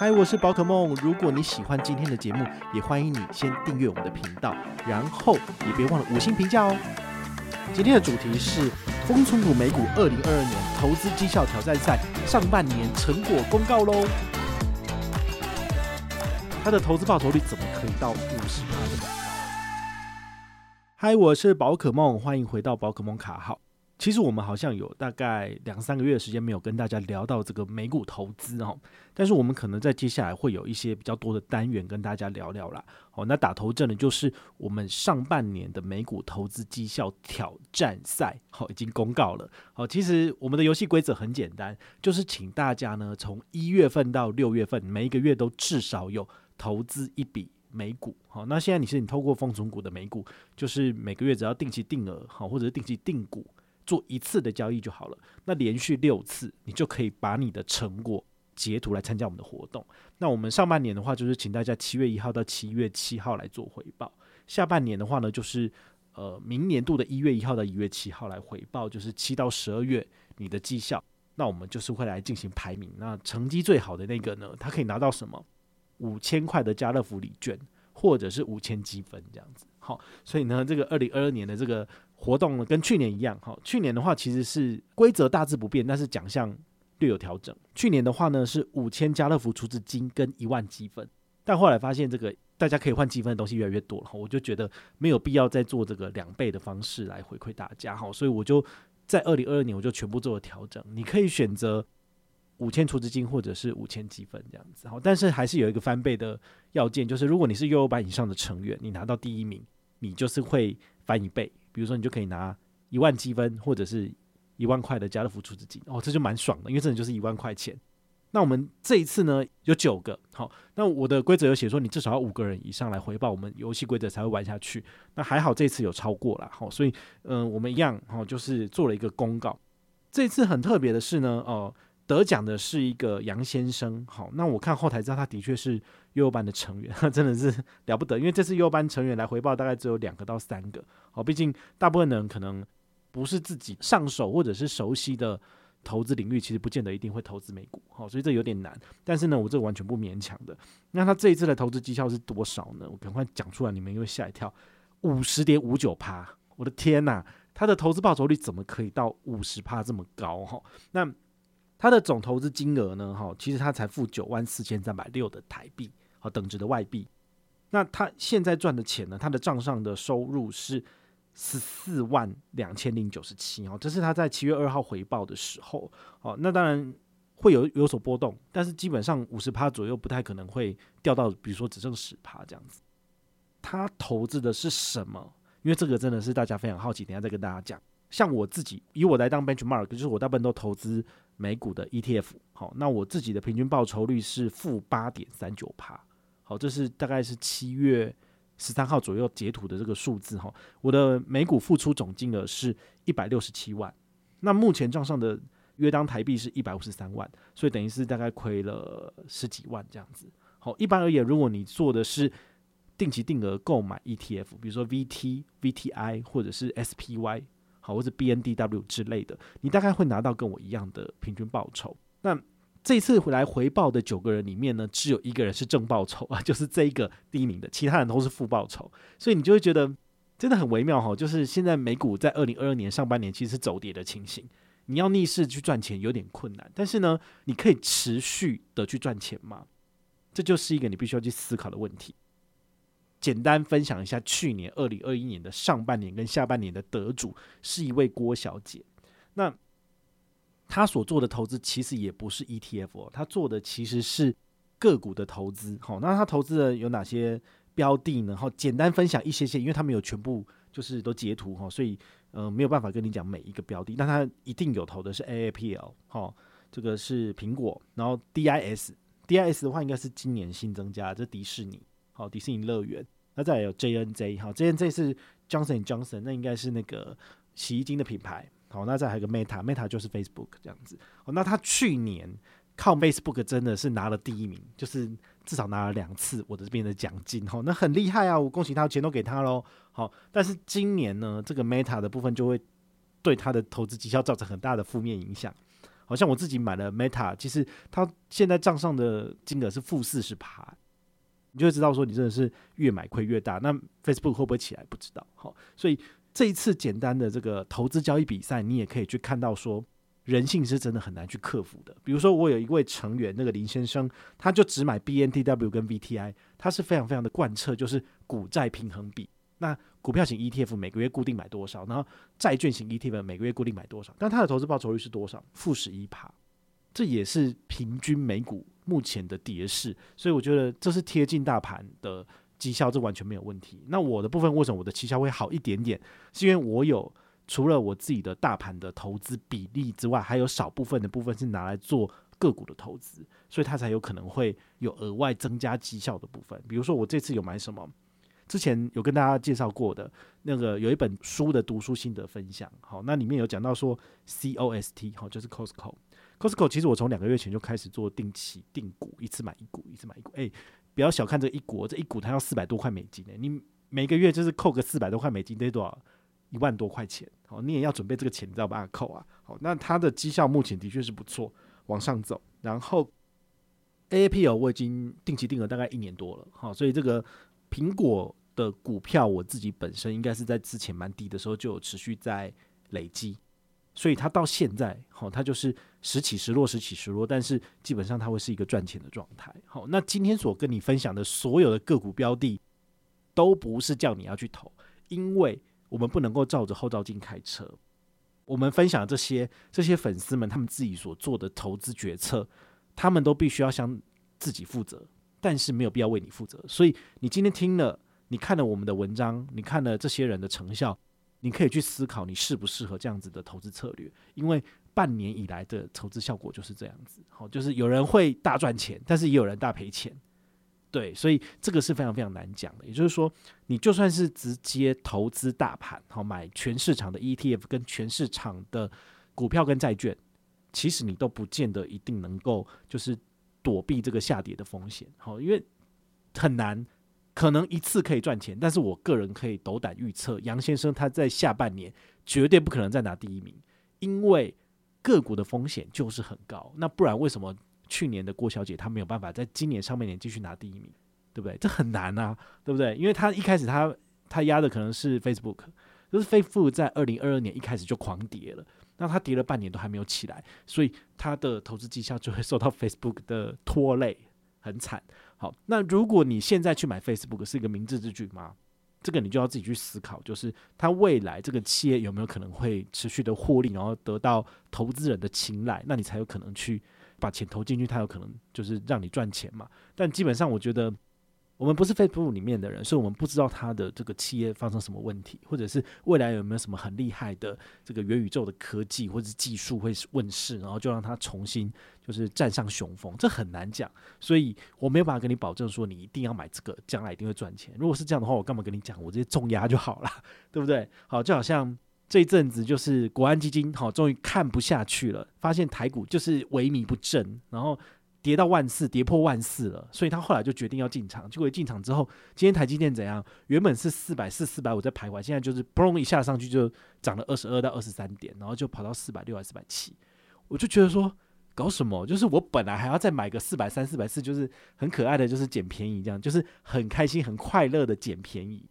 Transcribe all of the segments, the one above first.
嗨，我是宝可梦。如果你喜欢今天的节目，也欢迎你先订阅我们的频道，然后也别忘了五星评价哦。今天的主题是丰存股美股二零二二年投资绩效挑战赛上半年成果公告喽。它的投资报酬率怎么可以到五十趴这么高？嗨，我是宝可梦，欢迎回到宝可梦卡号。其实我们好像有大概两三个月的时间没有跟大家聊到这个美股投资哦，但是我们可能在接下来会有一些比较多的单元跟大家聊聊啦。好，那打头阵的就是我们上半年的美股投资绩效挑战赛，好，已经公告了。好，其实我们的游戏规则很简单，就是请大家呢从一月份到六月份，每一个月都至少有投资一笔美股。好，那现在你是你透过风存股的美股，就是每个月只要定期定额，好，或者是定期定股。做一次的交易就好了，那连续六次，你就可以把你的成果截图来参加我们的活动。那我们上半年的话，就是请大家七月一号到七月七号来做回报；下半年的话呢，就是呃明年度的一月一号到一月七号来回报，就是七到十二月你的绩效。那我们就是会来进行排名，那成绩最好的那个呢，他可以拿到什么？五千块的家乐福礼券，或者是五千积分这样子。好，所以呢，这个二零二二年的这个。活动呢跟去年一样，哈，去年的话其实是规则大致不变，但是奖项略有调整。去年的话呢是五千家乐福储值金跟一万积分，但后来发现这个大家可以换积分的东西越来越多了，我就觉得没有必要再做这个两倍的方式来回馈大家，哈，所以我就在二零二二年我就全部做了调整。你可以选择五千储值金或者是五千积分这样子，哈，但是还是有一个翻倍的要件，就是如果你是幼幼班以上的成员，你拿到第一名，你就是会翻一倍。比如说，你就可以拿一万积分，或者是一万块的家乐福储值金哦，这就蛮爽的，因为这就是一万块钱。那我们这一次呢，有九个，好，那我的规则有写说，你至少要五个人以上来回报，我们游戏规则才会玩下去。那还好这次有超过了，好，所以嗯、我们一样，好，就是做了一个公告。这次很特别的是呢，哦、得奖的是一个杨先生，好，那我看后台知道他的确是幼幼班的成员，真的是了不得，因为这次幼幼班成员来回报大概只有两个到三个，好，毕竟大部分人可能不是自己上手或者是熟悉的投资领域，其实不见得一定会投资美股，好，所以这有点难，但是呢，我这完全不勉强的。那他这一次的投资绩效是多少呢？我赶快讲出来，你们又会吓一跳，五十点五九趴，我的天呐，他的投资报酬率怎么可以到五十趴这么高？哈，那。他的总投资金额呢？哈，其实他才付九万四千三百六的台币，好，等值的外币。那他现在赚的钱呢？他的账上的收入是十四万两千零九十七哦，这是他在七月二号回报的时候。哦，那当然会有有所波动，但是基本上五十趴左右，不太可能会掉到，比如说只剩十趴这样子。他投资的是什么？因为这个真的是大家非常好奇，等下再跟大家讲。像我自己以我来当 benchmark，就是我大部分都投资美股的 ETF，好，那我自己的平均报酬率是负八点三九趴，好，这是大概是七月十三号左右截图的这个数字哈。我的美股付出总金额是一百六十七万，那目前账上的约当台币是一百五十三万，所以等于是大概亏了十几万这样子。好，一般而言，如果你做的是定期定额购买 ETF，比如说 VT、VTI 或者是 SPY。好，或者 BNDW 之类的，你大概会拿到跟我一样的平均报酬。那这次回来回报的九个人里面呢，只有一个人是正报酬啊，就是这一个第一名的，其他人都是负报酬。所以你就会觉得真的很微妙哈，就是现在美股在二零二二年上半年其实是走跌的情形，你要逆势去赚钱有点困难，但是呢，你可以持续的去赚钱吗？这就是一个你必须要去思考的问题。简单分享一下，去年二零二一年的上半年跟下半年的得主是一位郭小姐。那她所做的投资其实也不是 ETF，她做的其实是个股的投资。好，那她投资的有哪些标的呢？好，简单分享一些些，因为她没有全部就是都截图哈，所以呃没有办法跟你讲每一个标的。但她一定有投的是 AAPL，好，这个是苹果，然后 DIS。DIS 的话应该是今年新增加，这迪士尼，好，迪士尼乐园。那再来有 JNJ，好，JNJ 是 Johnson Johnson，那应该是那个洗衣精的品牌。好，那再还有个 Meta，Meta 就是 Facebook 这样子。哦，那他去年靠 Facebook 真的是拿了第一名，就是至少拿了两次我的这边的奖金。好，那很厉害啊，我恭喜他，钱都给他喽。好，但是今年呢，这个 Meta 的部分就会对他的投资绩效造成很大的负面影响。好像我自己买了 Meta，其实他现在账上的金额是负四十趴，你就知道说你真的是越买亏越大。那 Facebook 会不会起来？不知道。好，所以。这一次简单的这个投资交易比赛，你也可以去看到说，人性是真的很难去克服的。比如说，我有一位成员，那个林先生，他就只买 BNTW 跟 VTI，他是非常非常的贯彻，就是股债平衡比。那股票型 ETF 每个月固定买多少，然后债券型 ETF 每个月固定买多少，但他的投资报酬率是多少？负十一趴，这也是平均美股目前的跌势。所以我觉得这是贴近大盘的。绩效这完全没有问题。那我的部分为什么我的绩效会好一点点？是因为我有除了我自己的大盘的投资比例之外，还有少部分的部分是拿来做个股的投资，所以它才有可能会有额外增加绩效的部分。比如说我这次有买什么？之前有跟大家介绍过的那个有一本书的读书心得分享，好，那里面有讲到说 COST 好，就是 Costco。Costco 其实我从两个月前就开始做定期定股，一次买一股，一次买一股，哎。不要小看这一股，这一股它要四百多块美金呢。你每个月就是扣个四百多块美金，得多少？一万多块钱。好，你也要准备这个钱，你知道把它扣啊。好，那它的绩效目前的确是不错，往上走。然后 AAPL 我已经定期定额大概一年多了。好，所以这个苹果的股票我自己本身应该是在之前蛮低的时候就有持续在累积。所以它到现在，好，它就是时起时落，时起时落，但是基本上它会是一个赚钱的状态。好，那今天所跟你分享的所有的个股标的，都不是叫你要去投，因为我们不能够照着后照镜开车。我们分享这些这些粉丝们他们自己所做的投资决策，他们都必须要向自己负责，但是没有必要为你负责。所以你今天听了，你看了我们的文章，你看了这些人的成效。你可以去思考你适不适合这样子的投资策略，因为半年以来的投资效果就是这样子。好，就是有人会大赚钱，但是也有人大赔钱。对，所以这个是非常非常难讲的。也就是说，你就算是直接投资大盘，好，买全市场的 ETF 跟全市场的股票跟债券，其实你都不见得一定能够就是躲避这个下跌的风险。好，因为很难。可能一次可以赚钱，但是我个人可以斗胆预测，杨先生他在下半年绝对不可能再拿第一名，因为个股的风险就是很高。那不然为什么去年的郭小姐她没有办法在今年上半年继续拿第一名，对不对？这很难啊，对不对？因为她一开始她她压的可能是 Facebook，就是 Facebook 在二零二二年一开始就狂跌了，那他跌了半年都还没有起来，所以他的投资绩效就会受到 Facebook 的拖累，很惨。好，那如果你现在去买 Facebook 是一个明智之举吗？这个你就要自己去思考，就是它未来这个企业有没有可能会持续的获利，然后得到投资人的青睐，那你才有可能去把钱投进去，它有可能就是让你赚钱嘛。但基本上我觉得。我们不是 Facebook 里面的人，所以我们不知道它的这个企业发生什么问题，或者是未来有没有什么很厉害的这个元宇宙的科技或者是技术会问世，然后就让它重新就是站上雄风，这很难讲。所以我没有办法跟你保证说你一定要买这个，将来一定会赚钱。如果是这样的话，我干嘛跟你讲？我直接重压就好了，对不对？好，就好像这一阵子就是国安基金，好，终于看不下去了，发现台股就是萎靡不振，然后。跌到万四，跌破万四了，所以他后来就决定要进场。结果一进场之后，今天台积电怎样？原本是四百四、四百五在徘徊，现在就是砰一下上去就涨了二十二到二十三点，然后就跑到四百六还四百七。我就觉得说，搞什么？就是我本来还要再买个四百三、四百四，就是很可爱的，就是捡便宜这样，就是很开心、很快乐的捡便宜。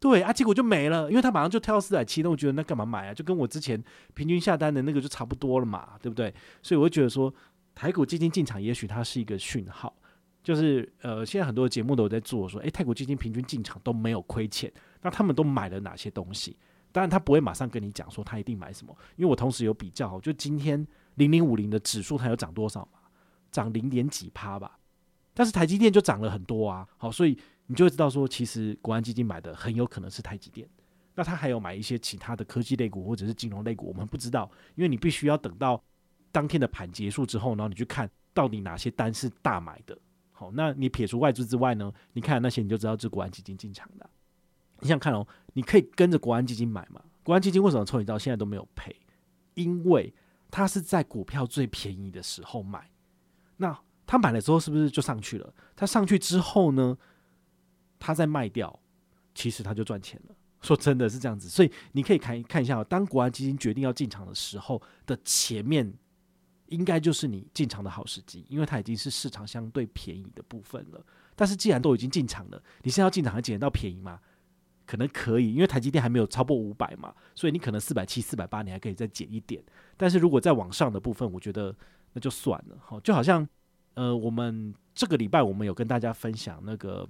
对啊，结果就没了，因为他马上就跳到四百七，那我觉得那干嘛买啊？就跟我之前平均下单的那个就差不多了嘛，对不对？所以我就觉得说。台股基金进场，也许它是一个讯号，就是呃，现在很多节目都有在做，说，诶，台股基金平均进场都没有亏钱，那他们都买了哪些东西？当然，他不会马上跟你讲说他一定买什么，因为我同时有比较，就今天零零五零的指数它有涨多少嘛？涨零点几趴吧，但是台积电就涨了很多啊，好，所以你就会知道说，其实国安基金买的很有可能是台积电，那他还有买一些其他的科技类股或者是金融类股，我们不知道，因为你必须要等到。当天的盘结束之后，然后你去看到底哪些单是大买的。好，那你撇除外资之外呢？你看那些你就知道是国安基金进场的。你想看哦，你可以跟着国安基金买嘛？国安基金为什么从你到现在都没有赔？因为他是在股票最便宜的时候买。那他买了之后是不是就上去了？他上去之后呢，他再卖掉，其实他就赚钱了。说真的是这样子，所以你可以看看一下，当国安基金决定要进场的时候的前面。应该就是你进场的好时机，因为它已经是市场相对便宜的部分了。但是既然都已经进场了，你现在要进场还捡得到便宜吗？可能可以，因为台积电还没有超过五百嘛，所以你可能四百七、四百八，你还可以再减一点。但是如果再往上的部分，我觉得那就算了。好，就好像呃，我们这个礼拜我们有跟大家分享那个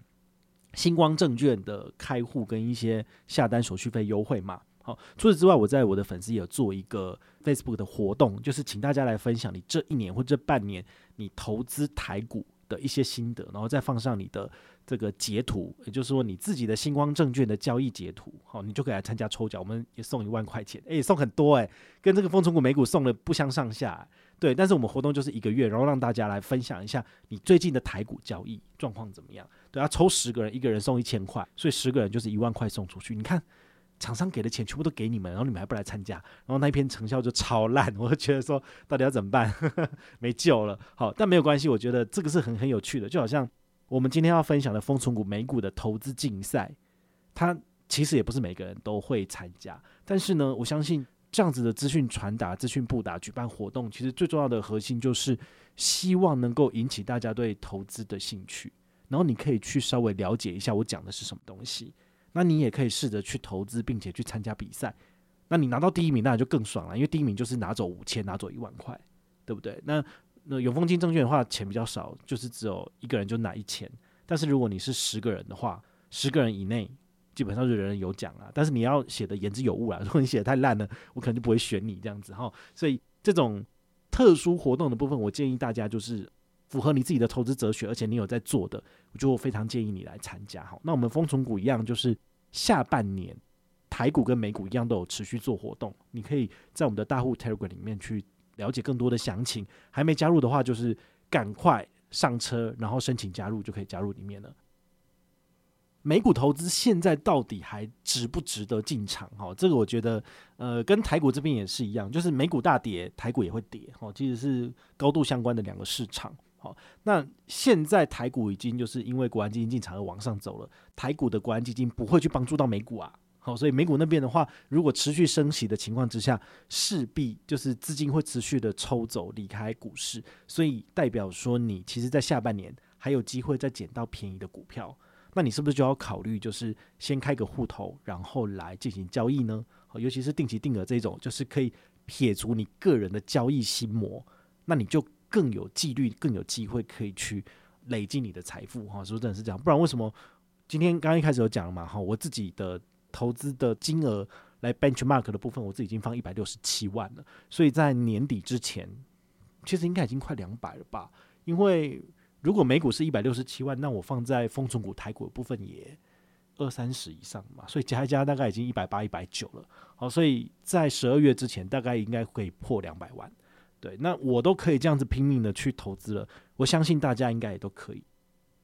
星光证券的开户跟一些下单手续费优惠嘛。好，除此之外，我在我的粉丝也有做一个 Facebook 的活动，就是请大家来分享你这一年或这半年你投资台股的一些心得，然后再放上你的这个截图，也就是说你自己的星光证券的交易截图，好，你就可以来参加抽奖，我们也送一万块钱，诶，送很多诶，跟这个风存股美股送的不相上下，对，但是我们活动就是一个月，然后让大家来分享一下你最近的台股交易状况怎么样，对，要抽十个人，一个人送一千块，所以十个人就是一万块送出去，你看。厂商给的钱全部都给你们，然后你们还不来参加，然后那一篇成效就超烂，我就觉得说到底要怎么办？没救了。好，但没有关系，我觉得这个是很很有趣的，就好像我们今天要分享的风存股美股的投资竞赛，它其实也不是每个人都会参加，但是呢，我相信这样子的资讯传达、资讯布达、举办活动，其实最重要的核心就是希望能够引起大家对投资的兴趣，然后你可以去稍微了解一下我讲的是什么东西。那你也可以试着去投资，并且去参加比赛。那你拿到第一名，那就更爽了，因为第一名就是拿走五千，拿走一万块，对不对？那那永丰金证券的话，钱比较少，就是只有一个人就拿一千。但是如果你是十个人的话，十个人以内基本上就人人有奖啊。但是你要写的言之有物啊，如果你写的太烂了，我可能就不会选你这样子哈。所以这种特殊活动的部分，我建议大家就是。符合你自己的投资哲学，而且你有在做的，我就非常建议你来参加。好，那我们风存股一样，就是下半年台股跟美股一样都有持续做活动。你可以在我们的大户 Telegram 里面去了解更多的详情。还没加入的话，就是赶快上车，然后申请加入就可以加入里面了。美股投资现在到底还值不值得进场？哈，这个我觉得，呃，跟台股这边也是一样，就是美股大跌，台股也会跌。哈，其实是高度相关的两个市场。好，那现在台股已经就是因为国安基金进场而往上走了，台股的国安基金不会去帮助到美股啊。好，所以美股那边的话，如果持续升息的情况之下，势必就是资金会持续的抽走离开股市，所以代表说你其实在下半年还有机会再捡到便宜的股票，那你是不是就要考虑就是先开个户头，然后来进行交易呢？好，尤其是定期定额这种，就是可以撇除你个人的交易心魔，那你就。更有纪律，更有机会可以去累积你的财富哈，是不是真的是这样？不然为什么今天刚刚一开始有讲了嘛哈？我自己的投资的金额来 benchmark 的部分，我自己已经放一百六十七万了，所以在年底之前，其实应该已经快两百了吧？因为如果美股是一百六十七万，那我放在丰存股台股的部分也二三十以上嘛，所以加一加大概已经一百八、一百九了。好，所以在十二月之前，大概应该可以破两百万。对，那我都可以这样子拼命的去投资了，我相信大家应该也都可以。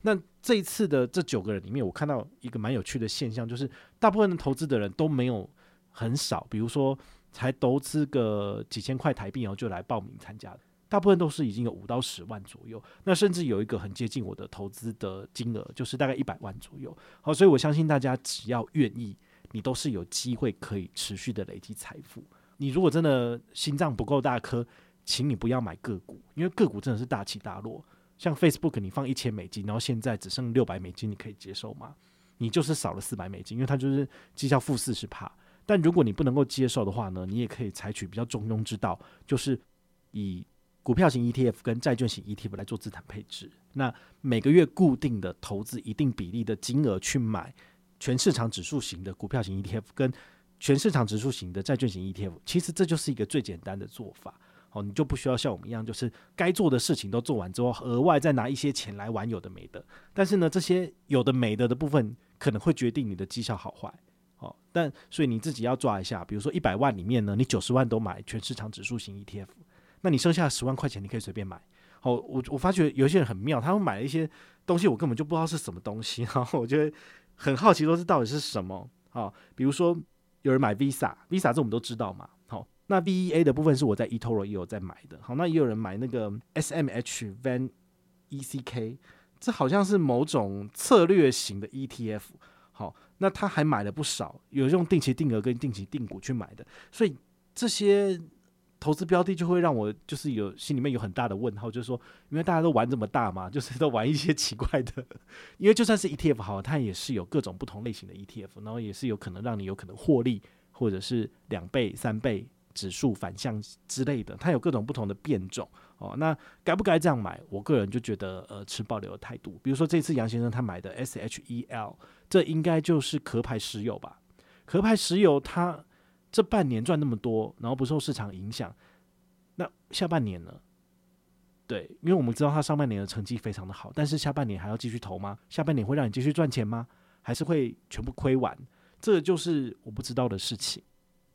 那这一次的这九个人里面，我看到一个蛮有趣的现象，就是大部分的投资的人都没有很少，比如说才投资个几千块台币，然后就来报名参加，大部分都是已经有五到十万左右。那甚至有一个很接近我的投资的金额，就是大概一百万左右。好，所以我相信大家只要愿意，你都是有机会可以持续的累积财富。你如果真的心脏不够大颗，请你不要买个股，因为个股真的是大起大落。像 Facebook，你放一千美金，然后现在只剩六百美金，你可以接受吗？你就是少了四百美金，因为它就是绩效负四十趴。但如果你不能够接受的话呢，你也可以采取比较中庸之道，就是以股票型 ETF 跟债券型 ETF 来做资产配置。那每个月固定的投资一定比例的金额去买全市场指数型的股票型 ETF 跟全市场指数型的债券型 ETF，其实这就是一个最简单的做法。你就不需要像我们一样，就是该做的事情都做完之后，额外再拿一些钱来玩有的没的。但是呢，这些有的没的的部分可能会决定你的绩效好坏。哦，但所以你自己要抓一下，比如说一百万里面呢，你九十万都买全市场指数型 ETF，那你剩下十万块钱你可以随便买。好，我我发觉有些人很妙，他们买一些东西，我根本就不知道是什么东西，然后我觉得很好奇，说这到底是什么？好，比如说有人买 Visa，Visa 这我们都知道嘛。那 VEA 的部分是我在 eToro 也有在买的。好，那也有人买那个 SMH Van ECK，这好像是某种策略型的 ETF。好，那他还买了不少，有用定期定额跟定期定股去买的，所以这些投资标的就会让我就是有心里面有很大的问号，就是说，因为大家都玩这么大嘛，就是都玩一些奇怪的，因为就算是 ETF 好，它也是有各种不同类型的 ETF，然后也是有可能让你有可能获利，或者是两倍、三倍。指数反向之类的，它有各种不同的变种哦。那该不该这样买？我个人就觉得，呃，持保留的态度。比如说这次杨先生他买的 SHEL，这应该就是壳牌石油吧？壳牌石油它这半年赚那么多，然后不受市场影响，那下半年呢？对，因为我们知道它上半年的成绩非常的好，但是下半年还要继续投吗？下半年会让你继续赚钱吗？还是会全部亏完？这个就是我不知道的事情。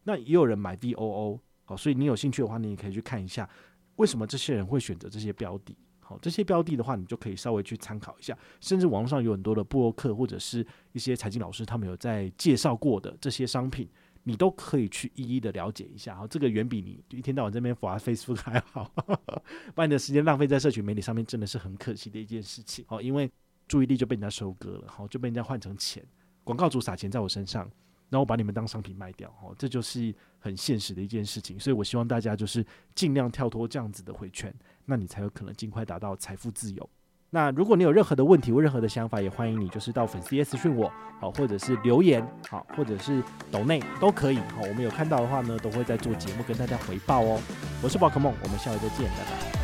那也有人买 VOO，好，所以你有兴趣的话，你也可以去看一下，为什么这些人会选择这些标的。好，这些标的的话，你就可以稍微去参考一下。甚至网络上有很多的部落客或者是一些财经老师，他们有在介绍过的这些商品，你都可以去一一的了解一下。好，这个远比你一天到晚这边发 Facebook 还好，把你的时间浪费在社群媒体上面，真的是很可惜的一件事情。好，因为注意力就被人家收割了，好，就被人家换成钱，广告主撒钱在我身上。然后把你们当商品卖掉，哦，这就是很现实的一件事情。所以我希望大家就是尽量跳脱这样子的回圈，那你才有可能尽快达到财富自由。那如果你有任何的问题或任何的想法，也欢迎你就是到粉丝页私讯我，好，或者是留言，好，或者是抖内都可以。好，我们有看到的话呢，都会在做节目跟大家回报哦。我是宝可梦，我们下回再见，拜拜。